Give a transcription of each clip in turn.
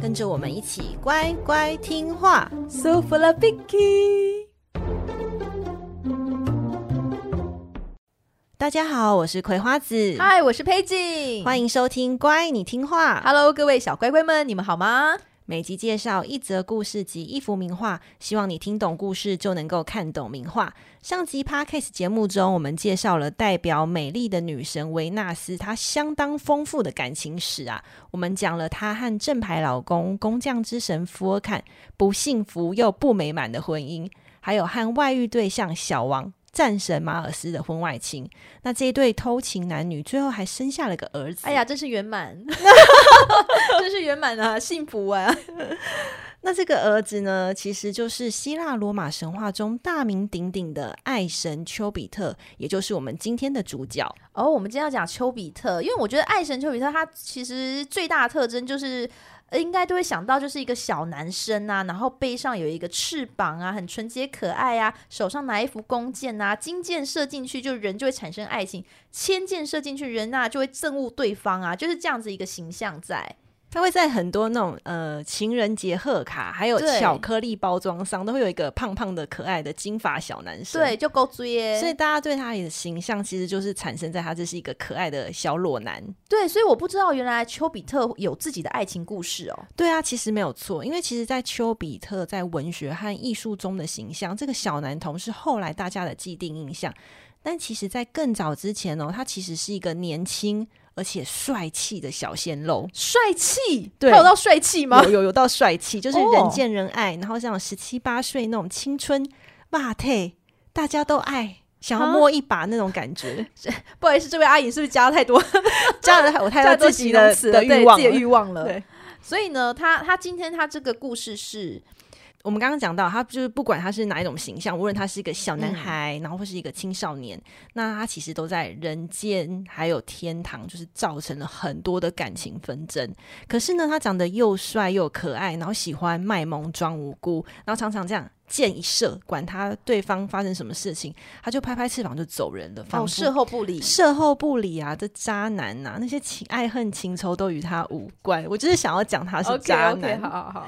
跟着我们一起乖乖听话。So Vicky。大家好，我是葵花子。嗨，我是佩锦。欢迎收听《乖，你听话》。Hello，各位小乖乖们，你们好吗？每集介绍一则故事及一幅名画，希望你听懂故事就能够看懂名画。上集 Podcast 节目中，我们介绍了代表美丽的女神维纳斯，她相当丰富的感情史啊。我们讲了她和正牌老公工匠之神福尔坎不幸福又不美满的婚姻，还有和外遇对象小王。战神马尔斯的婚外情，那这一对偷情男女最后还生下了个儿子。哎呀，真是圆满，真是圆满啊，幸福啊！那这个儿子呢，其实就是希腊罗马神话中大名鼎鼎的爱神丘比特，也就是我们今天的主角。哦，我们今天要讲丘比特，因为我觉得爱神丘比特他其实最大的特征就是。应该都会想到，就是一个小男生啊，然后背上有一个翅膀啊，很纯洁可爱啊，手上拿一副弓箭啊，金箭射进去就人就会产生爱情，千箭射进去人啊就会憎恶对方啊，就是这样子一个形象在。他会在很多那种呃情人节贺卡，还有巧克力包装上，都会有一个胖胖的可爱的金发小男生，对，就够追耶。所以大家对他的形象其实就是产生在他这是一个可爱的小裸男。对，所以我不知道原来丘比特有自己的爱情故事哦。对啊，其实没有错，因为其实，在丘比特在文学和艺术中的形象，这个小男童是后来大家的既定印象。但其实，在更早之前哦，他其实是一个年轻。而且帅气的小鲜肉，帅气，对，他有到帅气吗？有有有到帅气，就是人见人爱，哦、然后像十七八岁那种青春霸退，大家都爱，想要摸一把那种感觉。不好意思，这位阿姨是不是加了太多？加了 我太多自己的的欲望，自己的欲望了。对，所以呢，他他今天他这个故事是。我们刚刚讲到，他就是不管他是哪一种形象，无论他是一个小男孩，嗯、然后或是一个青少年，那他其实都在人间还有天堂，就是造成了很多的感情纷争。可是呢，他长得又帅又可爱，然后喜欢卖萌装无辜，然后常常这样箭一射，管他对方发生什么事情，他就拍拍翅膀就走人了，哦，事后不理，事后不理啊，这渣男呐，啊，那些情爱恨情仇都与他无关。我就是想要讲他是渣男，okay, okay, 好好好。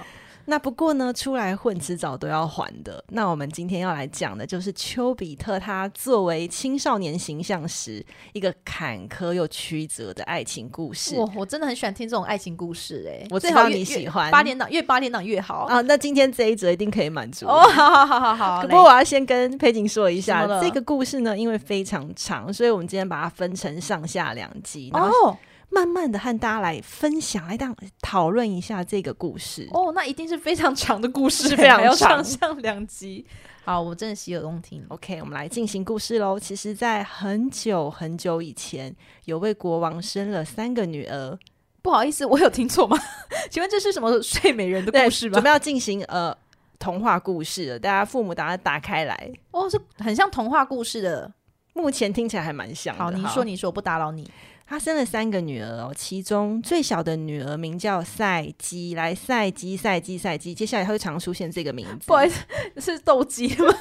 那不过呢，出来混迟早都要还的。那我们今天要来讲的就是丘比特，他作为青少年形象时一个坎坷又曲折的爱情故事。我我真的很喜欢听这种爱情故事，欸，哎，我知道你喜欢八点档，越八点档越好啊。那今天这一则一定可以满足哦。好好好好好。不过我要先跟佩锦说一下，这个故事呢，因为非常长，所以我们今天把它分成上下两集。哦。慢慢的和大家来分享，来当讨论一下这个故事哦。那一定是非常长的故事，非常长，上上两集。好，我真的洗耳恭听。OK，我们来进行故事喽。其实，在很久很久以前，有位国王生了三个女儿。不好意思，我有听错吗？请问这是什么睡美人的故事吗？准备要进行呃童话故事了，大家父母打打开来。哦，是很像童话故事的。目前听起来还蛮像的。好，你说，你说，我不打扰你。他生了三个女儿哦，其中最小的女儿名叫赛姬，来赛姬赛姬赛姬，接下来她会常出现这个名字。不好意思，是斗鸡吗？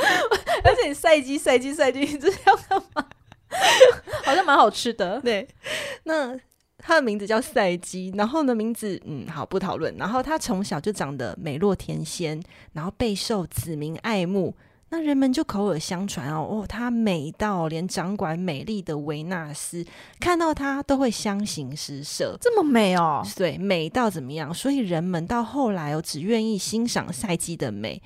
而且你赛姬赛姬赛姬，你这是要干嘛？好像蛮好吃的。对，那她的名字叫赛姬，然后呢，名字嗯，好不讨论。然后她从小就长得美若天仙，然后备受子民爱慕。那人们就口耳相传哦，哦，她美到连掌管美丽的维纳斯看到她都会相形失色，这么美哦？对，美到怎么样？所以人们到后来哦，只愿意欣赏赛姬的美，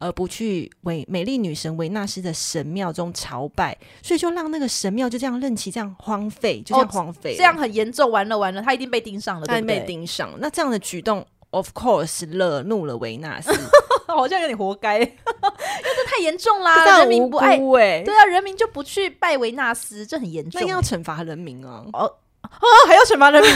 而不去为美丽女神维纳斯的神庙中朝拜，所以就让那个神庙就这样任其这样荒废，就这样荒废，哦，这样很严重，完了完了，他一定被盯上了，对不对？被盯上，那这样的举动。Of course，惹怒了维纳斯，好像有点活该，因为这太严重啦，人民不爱，对啊，人民就不去拜维纳斯，这很严重，那要惩罚人民啊。哦，啊，还要惩罚人民？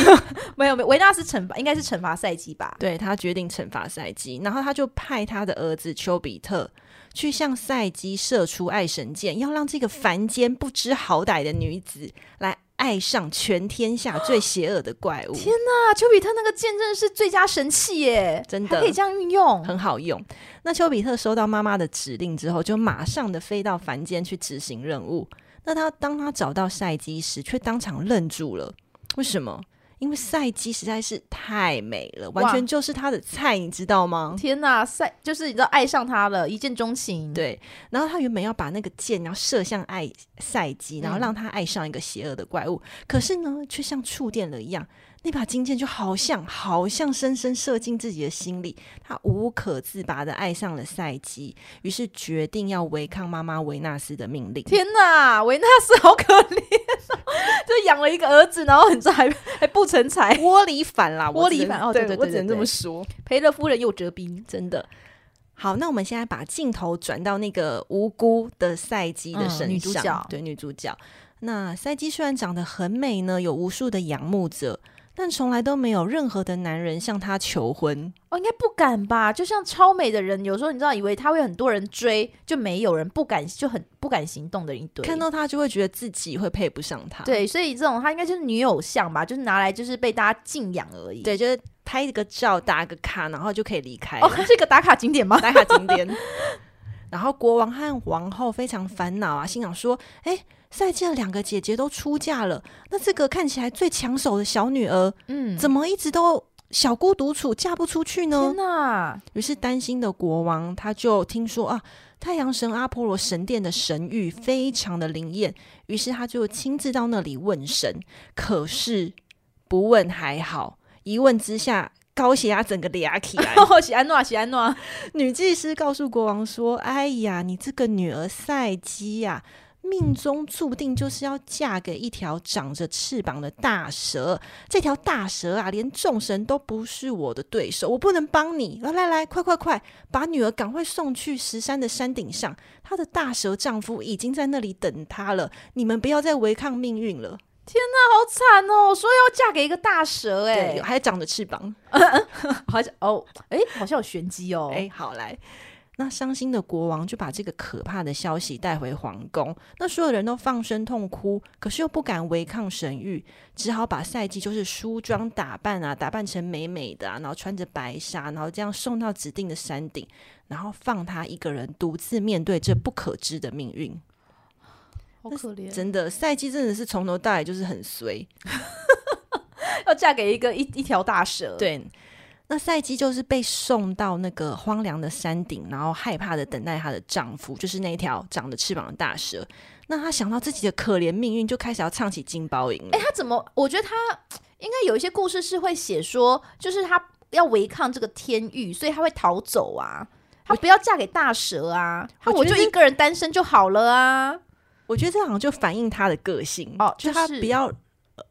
没有没有，维纳斯惩罚应该是惩罚赛姬吧？对，他决定惩罚赛姬，然后他就派他的儿子丘比特去向赛姬射出爱神箭，要让这个凡间不知好歹的女子来。爱上全天下最邪恶的怪物！天哪，丘比特那个剑真的是最佳神器耶！真的可以这样运用，很好用。那丘比特收到妈妈的指令之后，就马上的飞到凡间去执行任务。那他当他找到赛基时，却当场愣住了。为什么？因为赛姬实在是太美了，完全就是他的菜，你知道吗？天哪，赛就是你知道爱上他了，一见钟情。对，然后他原本要把那个箭要射向爱赛姬，然后让他爱上一个邪恶的怪物，嗯、可是呢，却像触电了一样。那把金剑就好像，好像深深射进自己的心里，他无可自拔的爱上了赛基，于是决定要违抗妈妈维纳斯的命令。天哪，维纳斯好可怜，就养了一个儿子，然后你知道还还不成才，窝里反啦，窝里反哦，对对对，我只能这么说，赔了夫人又折兵，真的。好，那我们现在把镜头转到那个无辜的赛基的身上，嗯、女主角，对女主角。那赛基虽然长得很美呢，有无数的仰慕者。但从来都没有任何的男人向她求婚哦，应该不敢吧？就像超美的人，有时候你知道，以为他会很多人追，就没有人不敢，就很不敢行动的一堆。看到他就会觉得自己会配不上他。对，所以这种他应该就是女偶像吧，就是拿来就是被大家敬仰而已。对，就是拍一个照，打个卡，然后就可以离开。哦，它是一个打卡景点吗？打卡景点。然后国王和王后非常烦恼啊，心想说：“哎。”赛姬的两个姐姐都出嫁了，那这个看起来最抢手的小女儿，嗯，怎么一直都小孤独处，嫁不出去呢？天哪！于是担心的国王他就听说啊，太阳神阿波罗神殿的神谕非常的灵验，于是他就亲自到那里问神。可是不问还好，一问之下，高血压整个俩起来。喜安诺，喜安诺，女祭司告诉国王说：“哎呀，你这个女儿赛姬呀。”命中注定就是要嫁给一条长着翅膀的大蛇。这条大蛇啊，连众神都不是我的对手，我不能帮你。来来来，快快快，把女儿赶快送去石山的山顶上。她的大蛇丈夫已经在那里等她了。你们不要再违抗命运了。天哪，好惨哦！说要嫁给一个大蛇，哎，还长着翅膀，好像哦，哎，好像有玄机哦。哎，好来。那伤心的国王就把这个可怕的消息带回皇宫，那所有人都放声痛哭，可是又不敢违抗神谕，只好把赛季就是梳妆打扮啊，打扮成美美的啊，然后穿着白纱，然后这样送到指定的山顶，然后放他一个人独自面对这不可知的命运。好可怜，真的，赛季真的是从头到尾就是很衰，要嫁给一个一一条大蛇。对。那赛姬就是被送到那个荒凉的山顶，然后害怕的等待她的丈夫，就是那条长着翅膀的大蛇。那她想到自己的可怜命运，就开始要唱起金包银。哎，她怎么？我觉得她应该有一些故事是会写说，就是她要违抗这个天谕，所以她会逃走啊，她不要嫁给大蛇啊，她，我就一个人单身就好了啊。我觉得这好像就反映她的个性哦，就是她不要。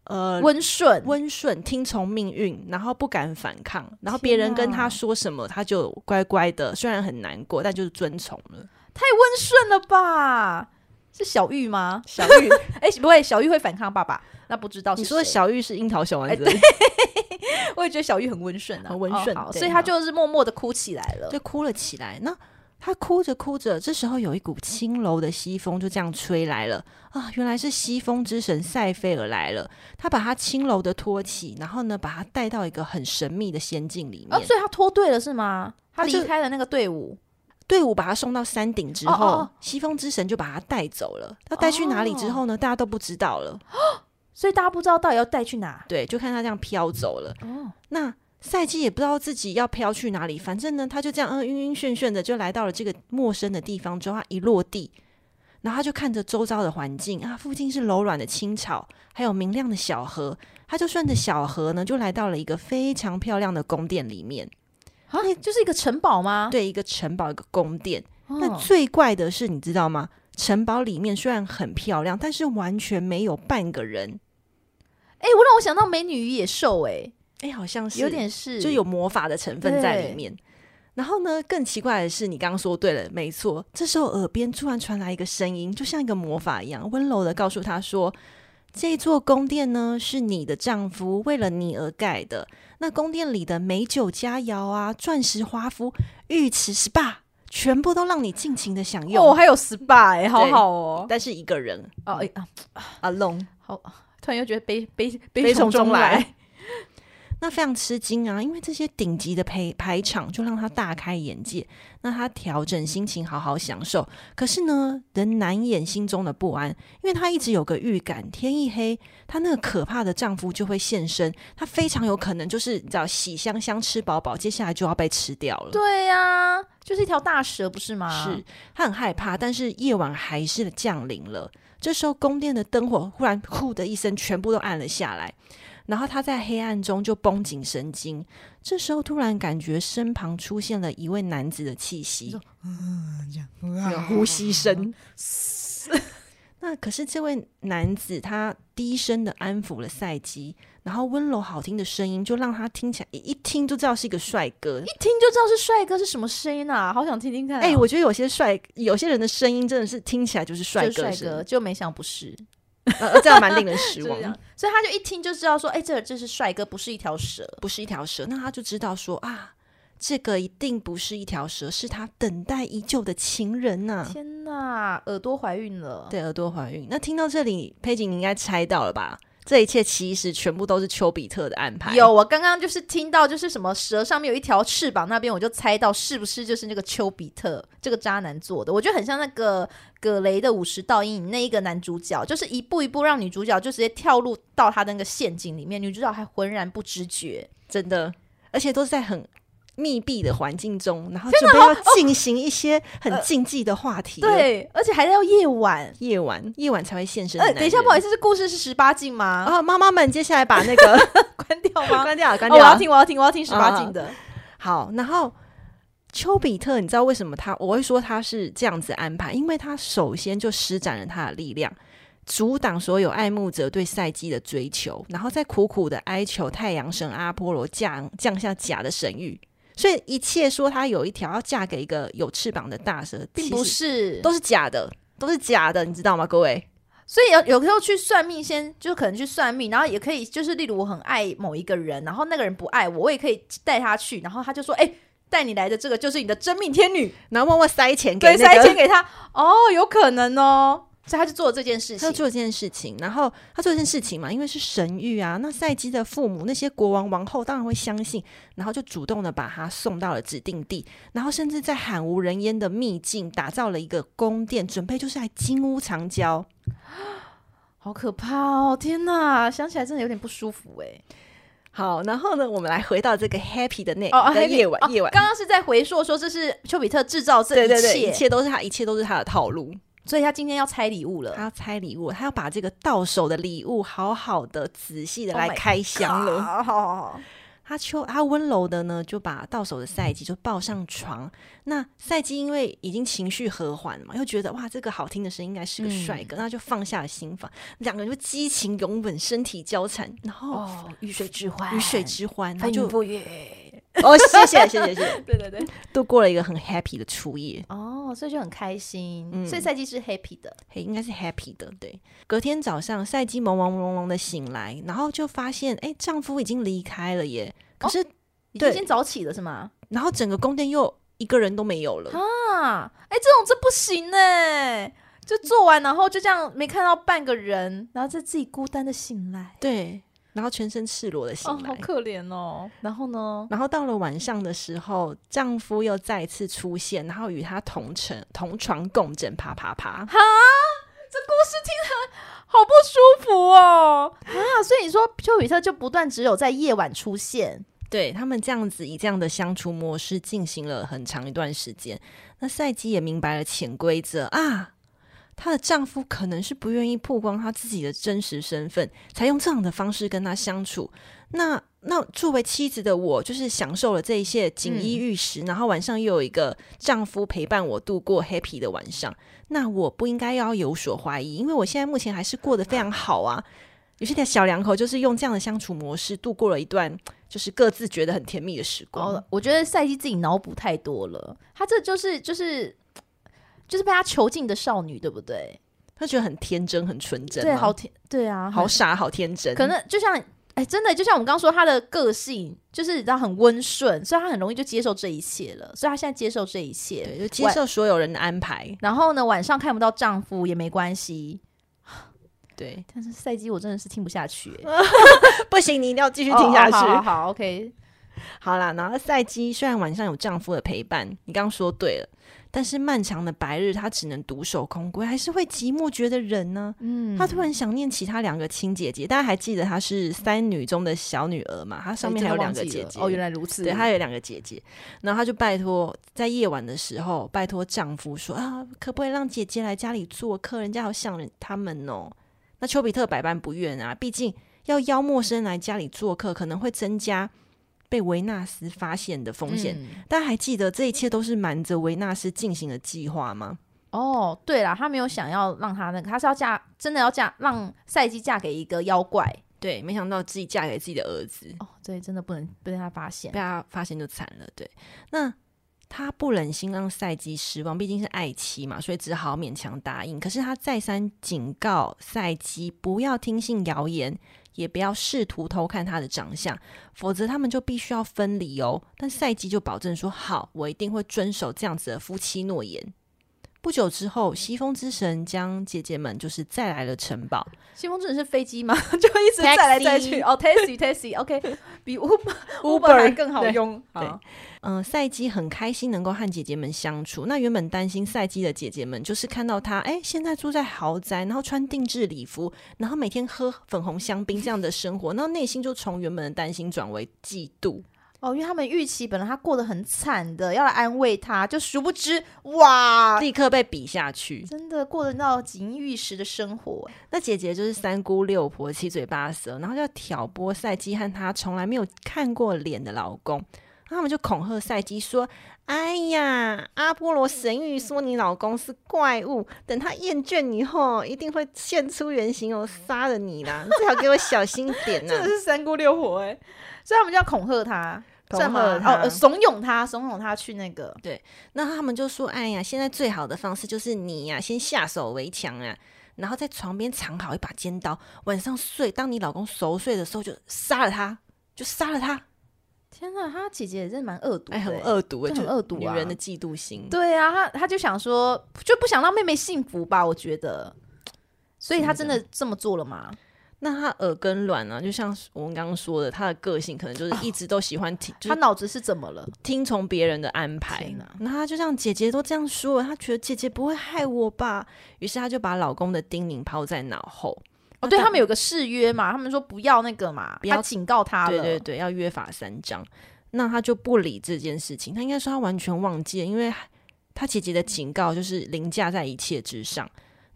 呃，温顺，温顺，听从命运，然后不敢反抗，然后别人跟他说什么，他就乖乖的，虽然很难过，但就是遵从了。太温顺了吧？是小玉吗？小玉，哎、欸，不会，小玉会反抗爸爸？那不知道是。你说的小玉是樱桃小丸子？欸、我也觉得小玉很温顺啊，很温顺，哦，所以他就是默默的哭起来了，就哭了起来。那。他哭着哭着，这时候有一股轻柔的西风就这样吹来了啊！原来是西风之神塞菲尔来了。他把他轻柔的托起，然后呢，把他带到一个很神秘的仙境里面。哦，所以他脱队了是吗？他离开了那个队伍，队伍把他送到山顶之后，哦哦，西风之神就把他带走了。他带去哪里之后呢？大家都不知道了。哦，所以大家不知道到底要带去哪？对，就看他这样飘走了。哦，那。赛季也不知道自己要飘去哪里，反正呢，他就这样嗯晕晕眩眩的就来到了这个陌生的地方。之后他一落地，然后他就看着周遭的环境啊，附近是柔软的青草，还有明亮的小河。他就顺着小河呢，就来到了一个非常漂亮的宫殿里面。啊，就是一个城堡吗？对，一个城堡，一个宫殿。哦。那最怪的是，你知道吗？城堡里面虽然很漂亮，但是完全没有半个人。哎，我让我想到《美女与野兽》哎。哎，好像是有点是，就有魔法的成分在里面。然后呢，更奇怪的是，你刚刚说对了，没错。这时候耳边突然传来一个声音，就像一个魔法一样，温柔的告诉他说：“这座宫殿呢，是你的丈夫为了你而盖的。那宫殿里的美酒佳肴啊，钻石华服、浴池 SPA，全部都让你尽情的享用。哦，还有 SPA 哎，好好哦。但是一个人哦，啊，alone，好，突然又觉得悲悲悲从中来。那非常吃惊啊，因为这些顶级的排排场就让他大开眼界。那他调整心情，好好享受。可是呢，仍难掩心中的不安，因为他一直有个预感，天一黑，他那个可怕的丈夫就会现身。他非常有可能就是你知道喜香香吃饱饱，接下来就要被吃掉了。对呀、啊，就是一条大蛇，不是吗？是他很害怕，但是夜晚还是降临了。这时候，宫殿的灯火忽然“呼”的一声，全部都暗了下来。然后他在黑暗中就绷紧神经，这时候突然感觉身旁出现了一位男子的气息，嗯，这样，有呼吸声。那可是这位男子他低声的安抚了赛基，然后温柔好听的声音就让他听起来一听就知道是一个帅哥，一听就知道是帅哥是什么声音啊？好想听听看，哦。哎，我觉得有些帅，有些人的声音真的是听起来就是帅哥，帅哥就没想不是。呃，这样蛮令人失望，所以他就一听就知道说，哎、欸，这这是帅哥，不是一条蛇，不是一条蛇。那他就知道说啊，这个一定不是一条蛇，是他等待已久的情人呐、啊！天哪，耳朵怀孕了，对，耳朵怀孕。那听到这里，佩锦，你应该猜到了吧？这一切其实全部都是丘比特的安排。有，我刚刚就是听到，就是什么蛇上面有一条翅膀那边，我就猜到是不是就是那个丘比特这个渣男做的？我觉得很像那个葛雷的五十道阴影那一个男主角，就是一步一步让女主角就直接跳入到他的那个陷阱里面，女主角还浑然不知觉，真的，而且都是在很。密闭的环境中，然后准备要进行一些很禁忌的话题。呃。对，而且还要夜晚，夜晚，夜晚才会现身。呃，等一下，不好意思，这故事是十八禁吗？啊，妈妈们，接下来把那个 关掉吗？关掉，关掉。哦，我要听，我要听，我要听十八禁的。啊。好，然后丘比特，你知道为什么他我会说他是这样子安排？因为他首先就施展了他的力量，阻挡所有爱慕者对赛季的追求，然后再苦苦的哀求太阳神阿波罗降降下假的神諭。所以一切说她有一条要嫁给一个有翅膀的大蛇，并不是，都是假的，都是假的，你知道吗？各位，所以有有时候去算命先，先就可能去算命，然后也可以就是，例如我很爱某一个人，然后那个人不爱我，我也可以带他去，然后他就说，哎、欸，带你来的这个就是你的真命天女，然后默默塞钱给、那个，对，塞钱给他，哦，有可能哦。所以他就做了这件事情，他做了这件事情，然后他做这件事情嘛，因为是神谕啊。那赛姬的父母那些国王王后当然会相信，然后就主动的把他送到了指定地，然后甚至在罕无人烟的秘境打造了一个宫殿，准备就是来金屋藏娇。好可怕哦！天哪，想起来真的有点不舒服哎。好，然后呢，我们来回到这个 happy 的那哦，夜晚，夜晚，刚刚是在回溯说这是丘比特制造这一切，对对对，一切都是他，一切都是他的套路。所以他今天要拆礼物了，他要拆礼物，他要把这个到手的礼物好好的、仔细的来开箱了。好好好，他秋他温柔的呢，就把到手的赛季就抱上床。那赛季因为已经情绪和缓了嘛，又觉得哇，这个好听的声音应该是个帅哥，那、嗯、就放下了心房，两个人就激情拥吻，身体交缠，然后哦，鱼水之欢，雨水之欢，他就。哦，谢谢，谢谢，谢谢。对对对，度过了一个很 happy 的初夜。哦，所以就很开心。嗯，所以赛季是 happy 的，嘿，应该是 happy 的。对，隔天早上，赛季朦朦胧胧的醒来，然后就发现，哎，丈夫已经离开了耶。可是，已经先早起了是吗？然后整个宫殿又一个人都没有了啊！哎，这种这不行呢。就做完，然后就这样没看到半个人，然后就自己孤单的醒来。对。然后全身赤裸的醒来，哦，好可怜哦。然后呢？然后到了晚上的时候，丈夫又再次出现，然后与她同床同床共枕，啪啪啪。哈，这故事听起来好不舒服哦。啊，所以你说丘比特就不断只有在夜晚出现，对他们这样子以这样的相处模式进行了很长一段时间。那赛姬也明白了潜规则啊。她的丈夫可能是不愿意曝光她自己的真实身份，才用这样的方式跟她相处。那那作为妻子的我，就是享受了这一切锦衣玉食，嗯，然后晚上又有一个丈夫陪伴我度过 happy 的晚上。那我不应该要有所怀疑，因为我现在目前还是过得非常好啊。有些小两口就是用这样的相处模式度过了一段，就是各自觉得很甜蜜的时光。哦，我觉得赛季自己脑补太多了，他这就是就是。就是被他囚禁的少女，对不对？他觉得很天真，很纯真，对，好天，对啊，好傻，好天真。可能就像，哎，真的，就像我们刚刚说，他的个性就是你知道很温顺，所以他很容易就接受这一切了。所以他现在接受这一切，对，就接受所有人的安排。然后呢，晚上看不到丈夫也没关系。对，但是赛季我真的是听不下去，不行，你一定要继续听下去。好，好，好，OK，好啦。然后赛季虽然晚上有丈夫的陪伴，你刚刚说对了。但是漫长的白日，他只能独守空闺，还是会寂寞觉得冷呢。嗯，他突然想念其他两个亲姐姐，大家还记得她是三女中的小女儿嘛？她上面还有两个姐姐。哦，原来如此。对，她有两个姐姐，然后她就拜托，在夜晚的时候，拜托丈夫说啊，可不可以让姐姐来家里做客？人家好想人他们哦。那丘比特百般不愿啊，毕竟要邀陌生人来家里做客，可能会增加。被维纳斯发现的风险，嗯、大家还记得这一切都是瞒着维纳斯进行的计划吗？哦，对了，他没有想要让他那个，他是要嫁，真的要嫁，让赛姬嫁给一个妖怪。对，没想到自己嫁给自己的儿子。哦，对，真的不能被他发现，被他发现就惨了。对，那他不忍心让赛姬失望，毕竟是爱妻嘛，所以只好勉强答应。可是他再三警告赛姬不要听信谣言。也不要试图偷看他的长相，否则他们就必须要分离哦。但赛季就保证说：“好，我一定会遵守这样子的夫妻诺言。”不久之后，西风之神将姐姐们就是载来了城堡。西风之神是飞机吗？就一直载来载去。哦，taxi，taxi，OK，比 Uber Uber 还更好用。对，嗯，赛姬很开心能够和姐姐们相处。那原本担心赛姬的姐姐们，就是看到他，哎，现在住在豪宅，然后穿定制礼服，然后每天喝粉红香槟这样的生活，然后内心就从原本的担心转为嫉妒。哦，因为他们预期本来他过得很惨的，要来安慰他，就殊不知哇，立刻被比下去，真的过得到锦衣玉食的生活。那姐姐就是三姑六婆七嘴八舌，然后就挑拨赛姬和她从来没有看过脸的老公，他们就恐吓赛姬说：“哎呀，阿波罗神谕说你老公是怪物，等他厌倦以后，一定会现出原形哦，杀了你啦！你最好给我小心点呐、啊！”真的是三姑六婆哎。所以他们就要恐吓他，恐吓他，哦，怂恿他，怂恿他去那个。对，那他们就说：“哎呀，现在最好的方式就是你呀，先下手为强啊，然后在床边藏好一把尖刀，晚上睡，当你老公熟睡的时候，就杀了他，就杀了他。”天哪，他姐姐也真的蛮恶毒，哎，很恶毒，很恶毒，女人的嫉妒心。对啊，他他就想说，就不想让妹妹幸福吧？我觉得，所以他真的这么做了吗？那他耳根软呢？就像我们刚刚说的，他的个性可能就是一直都喜欢听，哦就是、他脑子是怎么了？听从别人的安排？那他就像姐姐都这样说了，他觉得姐姐不会害我吧？于是他就把老公的叮咛抛在脑后。哦，对他们有个誓约嘛，他们说不要那个嘛，不要警告他了。对对对，要约法三章。那他就不理这件事情，他应该说他完全忘记了，因为他姐姐的警告就是凌驾在一切之上。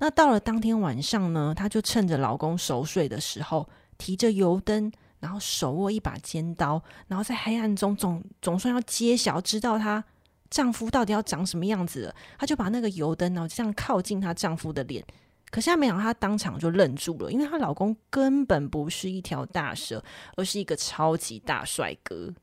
那到了当天晚上呢，她就趁着老公熟睡的时候，提着油灯，然后手握一把尖刀，然后在黑暗中总总算要揭晓，知道她丈夫到底要长什么样子了。她就把那个油灯，然后这样靠近她丈夫的脸。可是她没想到，她当场就愣住了，因为她老公根本不是一条大蛇，而是一个超级大帅哥。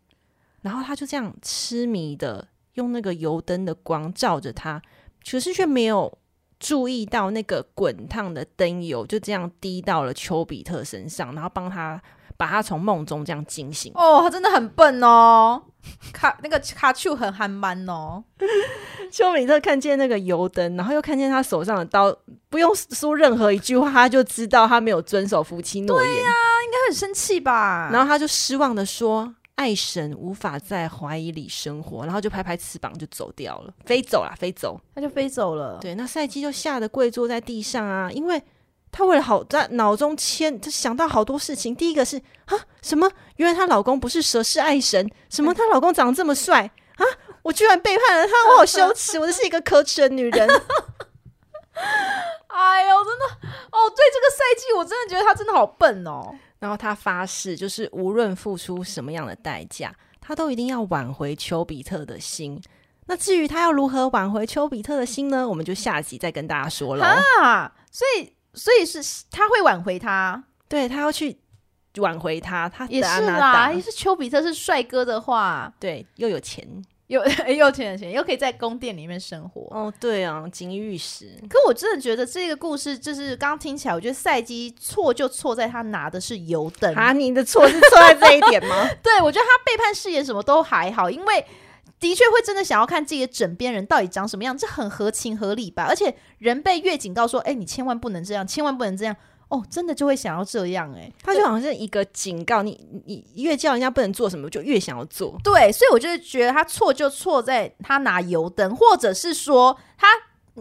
然后她就这样痴迷的用那个油灯的光照着他，可是却没有。注意到那个滚烫的灯油就这样滴到了丘比特身上，然后帮他把他从梦中这样惊醒。哦，他真的很笨哦，卡那个卡丘很憨蛮哦。丘比特看见那个油灯，然后又看见他手上的刀，不用说任何一句话，他就知道他没有遵守夫妻诺言。对呀、啊，应该很生气吧？然后他就失望的说。爱神无法在怀疑里生活，然后就拍拍翅膀就走掉了，飞走了，飞走，他就飞走了。对，那赛季就吓得跪坐在地上啊，因为她为了好在脑中牵，她想到好多事情。第一个是啊，什么？原来她老公不是蛇，是爱神。什么？她老公长得这么帅啊！我居然背叛了他，我好羞耻！我就是一个可耻的女人。哎呦，真的哦，对这个赛季，我真的觉得她真的好笨哦。然后他发誓，就是无论付出什么样的代价，他都一定要挽回丘比特的心。那至于他要如何挽回丘比特的心呢？我们就下集再跟大家说了。啊，所以，所以是他会挽回他，对，他要去挽回他。他也是啦，也是丘比特是帅哥的话，对，又有钱，又 又钱的钱，又可以在宫殿里面生活。哦，对啊，锦衣玉食。可我真的觉得这个故事就是刚刚听起来，我觉得赛基错就错在他拿的是油灯啊！你的错是错在这一点吗？对，我觉得他背叛誓言什么都还好，因为的确会真的想要看自己的枕边人到底长什么样，这很合情合理吧？而且人被越警告说，哎，你千万不能这样，千万不能这样。哦，真的就会想要这样哎、欸，他就好像是一个警告你，你越叫人家不能做什么，就越想要做。对，所以我就是觉得他错就错在他拿油灯，或者是说他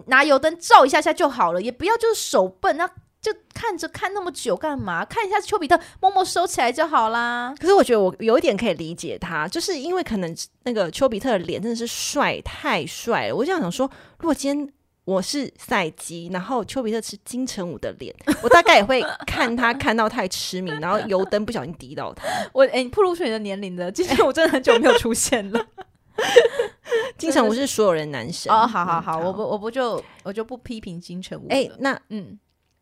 拿油灯照一下下就好了，也不要就是手笨，那就看着看那么久干嘛？看一下丘比特，默默收起来就好啦。可是我觉得我有一点可以理解他，就是因为可能那个丘比特的脸真的是帅，太帅了。我就想说，如果今天。我是赛基，然后丘比特是金城武的脸，我大概也会看他看到太痴迷，然后油灯不小心滴到他。我哎、欸，你暴露出你的年龄了，其实我真的很久没有出现了。金城武是所有人男神哦，好好好，我不我不就我就不批评金城武。哎、欸，那嗯，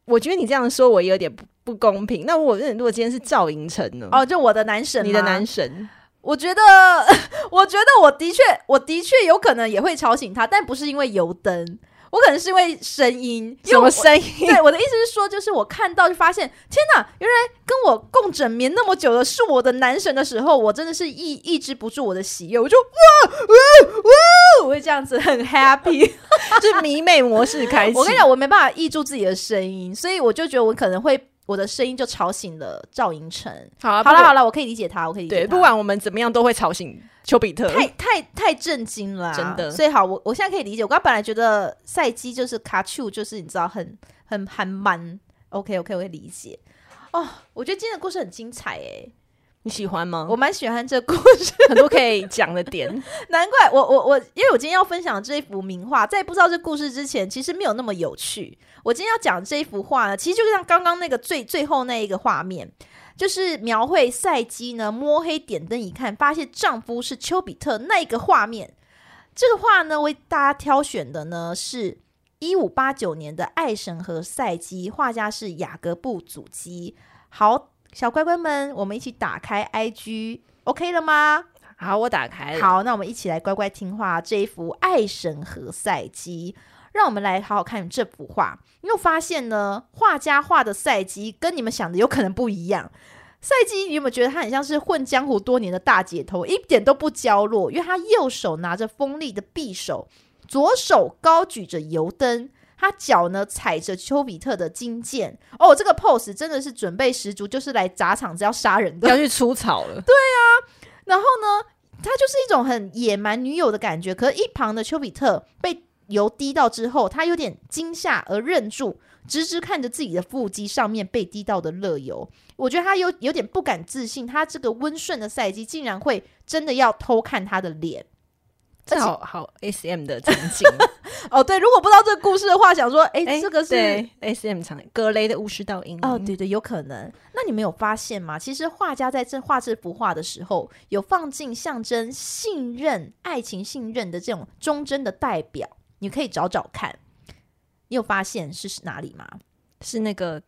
我觉得你这样说我也有点不不公平。那我如果今天是赵寅成呢？哦，就我的男神，你的男神，我觉得 我觉得我的确我的确有可能也会吵醒他，但不是因为油灯。我可能是因为声音，什么声音？对，我的意思是说，就是我看到就发现，天哪，原来跟我共枕眠那么久的是我的男神的时候，我真的是抑抑制不住我的喜悦，我就哇哇哇，我会这样子很 happy，就迷妹模式开始。我跟你讲，我没办法抑住自己的声音，所以我就觉得我可能会。我的声音就吵醒了赵寅成。好了，好了，好了，我可以理解他，我可以理解他。对，不管我们怎么样，都会吵醒丘比特。太太太震惊了，真的。所以好，我我现在可以理解。我刚刚本来觉得赛姬就是卡丘，就是你知道很很很蛮。OK OK，我可以理解。哦，我觉得今天的故事很精彩诶。你喜欢吗？我蛮喜欢这故事，很多可以讲的点。难怪我我我，因为我今天要分享这一幅名画，在不知道这故事之前，其实没有那么有趣。我今天要讲这一幅画呢，其实就像刚刚那个最最后那一个画面，就是描绘赛基呢摸黑点灯一看，发现丈夫是丘比特那个画面。这个画呢，为大家挑选的呢是一五八九年的《爱神和赛基》，画家是雅各布祖基。好。小乖乖们，我们一起打开 IG，OK 了吗？好，我打开了。好，那我们一起来乖乖听话。这一幅《爱神和赛姬》，让我们来好好看这幅画。你有发现呢？画家画的赛姬跟你们想的有可能不一样。赛姬，你有没有觉得他很像是混江湖多年的大姐头，一点都不娇弱？因为他右手拿着锋利的匕首，左手高举着油灯。他脚呢踩着丘比特的金剑哦，这个 pose 真的是准备十足，就是来砸场子要杀人的，要去除草了。对啊，然后呢，他就是一种很野蛮女友的感觉。可是，一旁的丘比特被油滴到之后，他有点惊吓而愣住，直直看着自己的腹肌上面被滴到的热油。我觉得他有有点不敢置信，他这个温顺的赛季竟然会真的要偷看他的脸。这好好 S M 的场景 哦，对，如果不知道这个故事的话，想说，哎，欸、这个是 S M 场格雷的巫师道音哦，对对，有可能。那你们有发现吗？其实画家在这画这幅画的时候，有放进象征信任、爱情信任的这种忠贞的代表，你可以找找看。你有发现是哪里吗？是那个。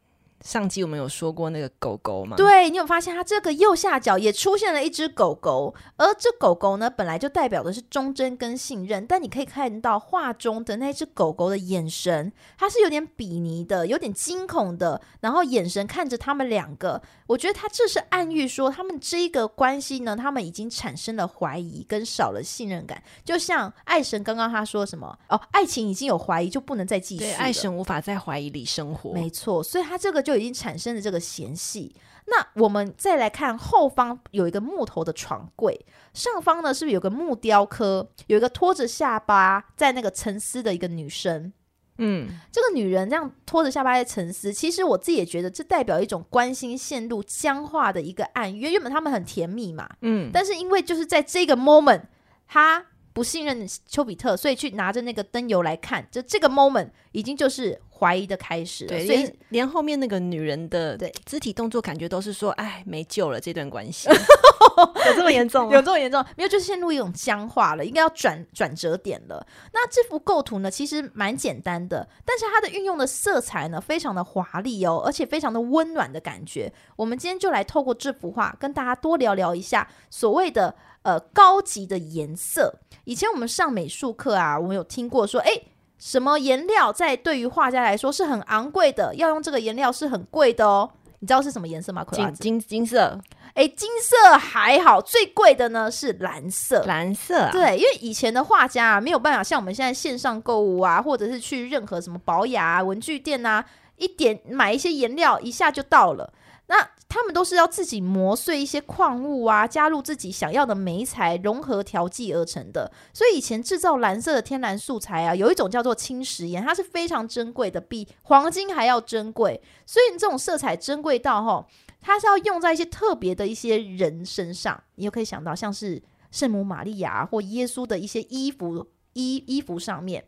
上集我们有说过那个狗狗吗？对，你有发现它这个右下角也出现了一只狗狗，而这狗狗呢，本来就代表的是忠贞跟信任。但你可以看到画中的那只狗狗的眼神，它是有点鄙夷的，有点惊恐的，然后眼神看着他们两个。我觉得它这是暗喻说，他们这一个关系呢，他们已经产生了怀疑跟少了信任感。就像爱神刚刚他说什么哦，爱情已经有怀疑，就不能再继续。对，爱神无法在怀疑里生活。没错，所以他这个。就已经产生了这个嫌隙。那我们再来看后方有一个木头的床柜，上方呢是不是有个木雕刻？有一个拖着下巴在那个沉思的一个女生。嗯，这个女人这样拖着下巴在沉思，其实我自己也觉得这代表一种关心陷入僵化的一个暗喻。原本他们很甜蜜嘛，嗯，但是因为就是在这个 moment，他不信任丘比特，所以去拿着那个灯油来看，就这个 moment 已经就是怀疑的开始了。对，所以连连后面那个女人的对肢体动作，感觉都是说，哎，没救了，这段关系 有这么严重吗？有这么严重？没有，就是陷入一种僵化了，应该要转转折点了。那这幅构图呢，其实蛮简单的，但是它的运用的色彩呢，非常的华丽哦，而且非常的温暖的感觉。我们今天就来透过这幅画，跟大家多聊聊一下所谓的呃高级的颜色。以前我们上美术课啊，我们有听过说，诶，什么颜料在对于画家来说是很昂贵的，要用这个颜料是很贵的哦。你知道是什么颜色吗？金金金色。哎，金色还好，最贵的呢是蓝色。蓝色啊，对，因为以前的画家啊，没有办法像我们现在线上购物啊，或者是去任何什么保雅啊、文具店啊，一点买一些颜料，一下就到了。那他们都是要自己磨碎一些矿物啊，加入自己想要的煤材，融合调剂而成的。所以以前制造蓝色的天然素材啊，有一种叫做青石盐，它是非常珍贵的，比黄金还要珍贵。所以你这种色彩珍贵到吼，它是要用在一些特别的一些人身上。你又可以想到像是圣母玛利亚或耶稣的一些衣服衣衣服上面。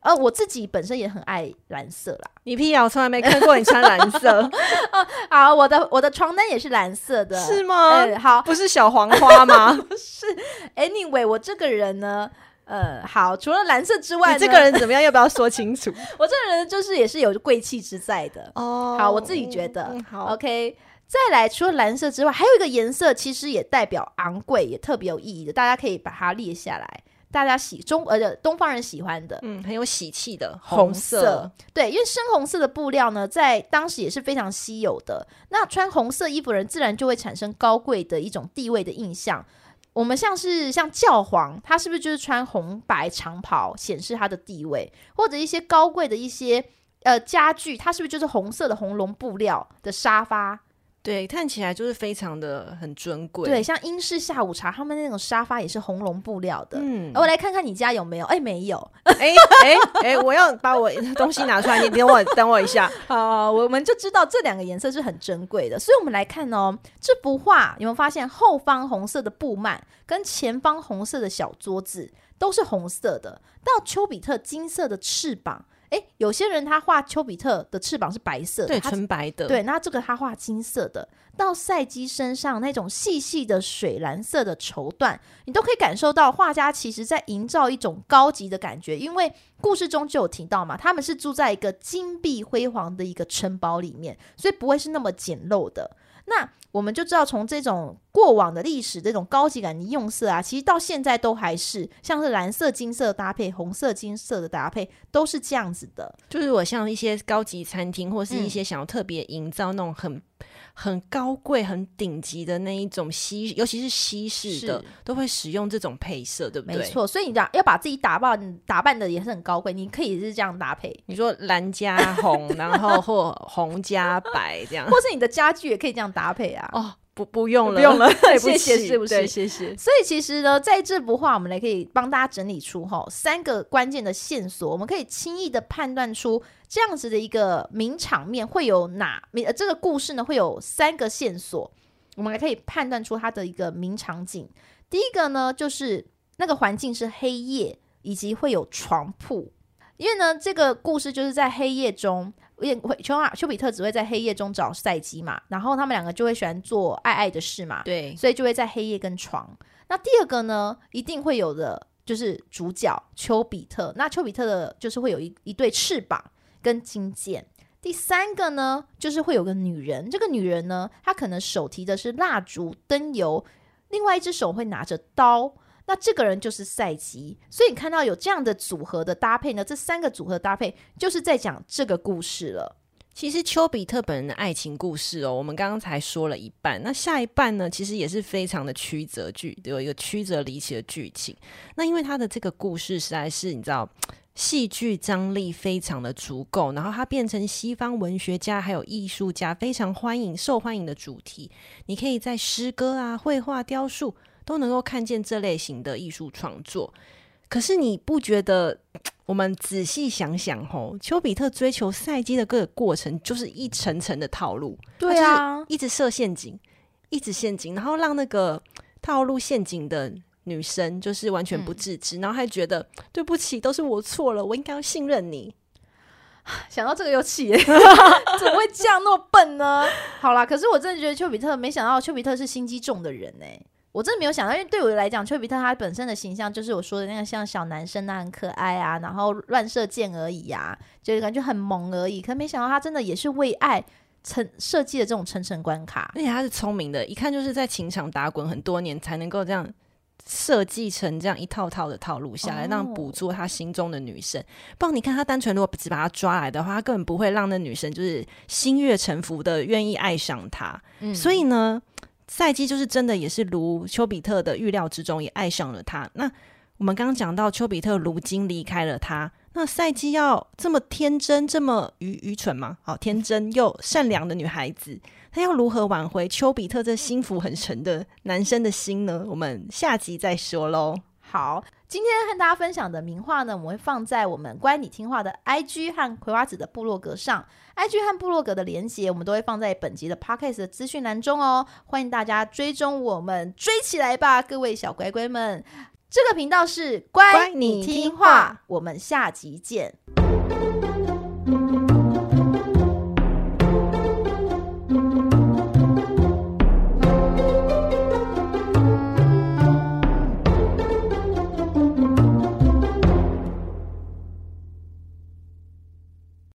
呃，我自己本身也很爱蓝色啦。你屁啊！我从来没看过你穿蓝色。哦，好，我的我的床单也是蓝色的，是吗？欸、好，不是小黄花吗？不是。Anyway，我这个人呢，呃，好，除了蓝色之外，你这个人怎么样？要不要说清楚？我这个人就是也是有贵气之在的。哦，好，我自己觉得。嗯、好，OK。再来，除了蓝色之外，还有一个颜色，其实也代表昂贵，也特别有意义的，大家可以把它列下来。大家喜中呃东方人喜欢的，嗯，很有喜气的红色，对，因为深红色的布料呢，在当时也是非常稀有的。那穿红色衣服的人，自然就会产生高贵的一种地位的印象。我们像是像教皇，他是不是就是穿红白长袍，显示他的地位？或者一些高贵的一些呃家具，它是不是就是红色的红龙布料的沙发？对，看起来就是非常的很尊贵。对，像英式下午茶，他们那种沙发也是红龙布料的。嗯，我来看看你家有没有？哎，没有。哎哎哎，我要把我东西拿出来，你等我等我一下。好，我们就知道这两个颜色是很珍贵的。所以，我们来看哦，这幅画有没有发现后方红色的布幔跟前方红色的小桌子都是红色的，到丘比特金色的翅膀。诶，有些人他画丘比特的翅膀是白色的，对，纯白的。对，那这个他画金色的，到赛基身上那种细细的水蓝色的绸缎，你都可以感受到画家其实在营造一种高级的感觉。因为故事中就有提到嘛，他们是住在一个金碧辉煌的一个城堡里面，所以不会是那么简陋的。那我们就知道，从这种过往的历史，这种高级感的用色啊，其实到现在都还是像是蓝色金色搭配红色金色的搭配，都是这样子的。就是我像一些高级餐厅，或是一些想要特别营造那种很。嗯很高贵、很顶级的那一种西，尤其是西式的，都会使用这种配色，对不对？没错，所以你讲要把自己打扮打扮的也是很高贵，你可以是这样搭配。你说蓝加红，然后或红加白这样，或是你的家具也可以这样搭配啊。哦。不不用了，不用了，谢谢，是不是？谢谢。所以其实呢，在这幅画，我们来可以帮大家整理出哈三个关键的线索，我们可以轻易的判断出这样子的一个名场面会有哪名，这个故事呢会有三个线索，我们来可以判断出它的一个名场景。第一个呢，就是那个环境是黑夜，以及会有床铺，因为呢，这个故事就是在黑夜中。会丘啊，丘比特只会在黑夜中找赛姬嘛，然后他们两个就会喜欢做爱爱的事嘛，对，所以就会在黑夜跟床。那第二个呢，一定会有的就是主角丘比特，那丘比特的就是会有一一对翅膀跟金剑。第三个呢，就是会有个女人，这个女人呢，她可能手提的是蜡烛、灯油，另外一只手会拿着刀。那这个人就是赛吉，所以你看到有这样的组合的搭配呢，这三个组合搭配就是在讲这个故事了。其实丘比特本人的爱情故事哦，我们刚刚才说了一半，那下一半呢，其实也是非常的曲折剧，有一个曲折离奇的剧情。那因为他的这个故事实在是你知道，戏剧张力非常的足够，然后它变成西方文学家还有艺术家非常欢迎、受欢迎的主题。你可以在诗歌啊、绘画、雕塑。都能够看见这类型的艺术创作，可是你不觉得？我们仔细想想，吼，丘比特追求赛姬的各个过程，就是一层层的套路。对啊，一直设陷阱，一直陷阱，然后让那个 套路陷阱的女生就是完全不自知，嗯、然后还觉得对不起，都是我错了，我应该要信任你。想到这个又气，怎么会这样那么笨呢？好啦，可是我真的觉得丘比特，没想到丘比特是心机重的人呢。我真的没有想到，因为对我来讲，丘比特他本身的形象就是我说的那个像小男生啊，很可爱啊，然后乱射箭而已呀、啊，就感觉很萌而已。可没想到他真的也是为爱成设计的这种层层关卡，而且他是聪明的，一看就是在情场打滚很多年才能够这样设计成这样一套套的套路下来，让捕捉他心中的女生。不然你看他单纯如果只把他抓来的话，他根本不会让那女生就是心悦诚服的愿意爱上他。嗯、所以呢。赛季就是真的，也是如丘比特的预料之中，也爱上了他。那我们刚刚讲到，丘比特如今离开了他，那赛季要这么天真、这么愚愚蠢吗？好，天真又善良的女孩子，她要如何挽回丘比特这心浮很沉的男生的心呢？我们下集再说喽。好，今天和大家分享的名画呢，我们会放在我们乖你听话的 IG 和葵花籽的部落格上，IG 和部落格的连接我们都会放在本集的 Podcast 的资讯栏中哦，欢迎大家追踪我们，追起来吧，各位小乖乖们！这个频道是乖你听话，我们下集见。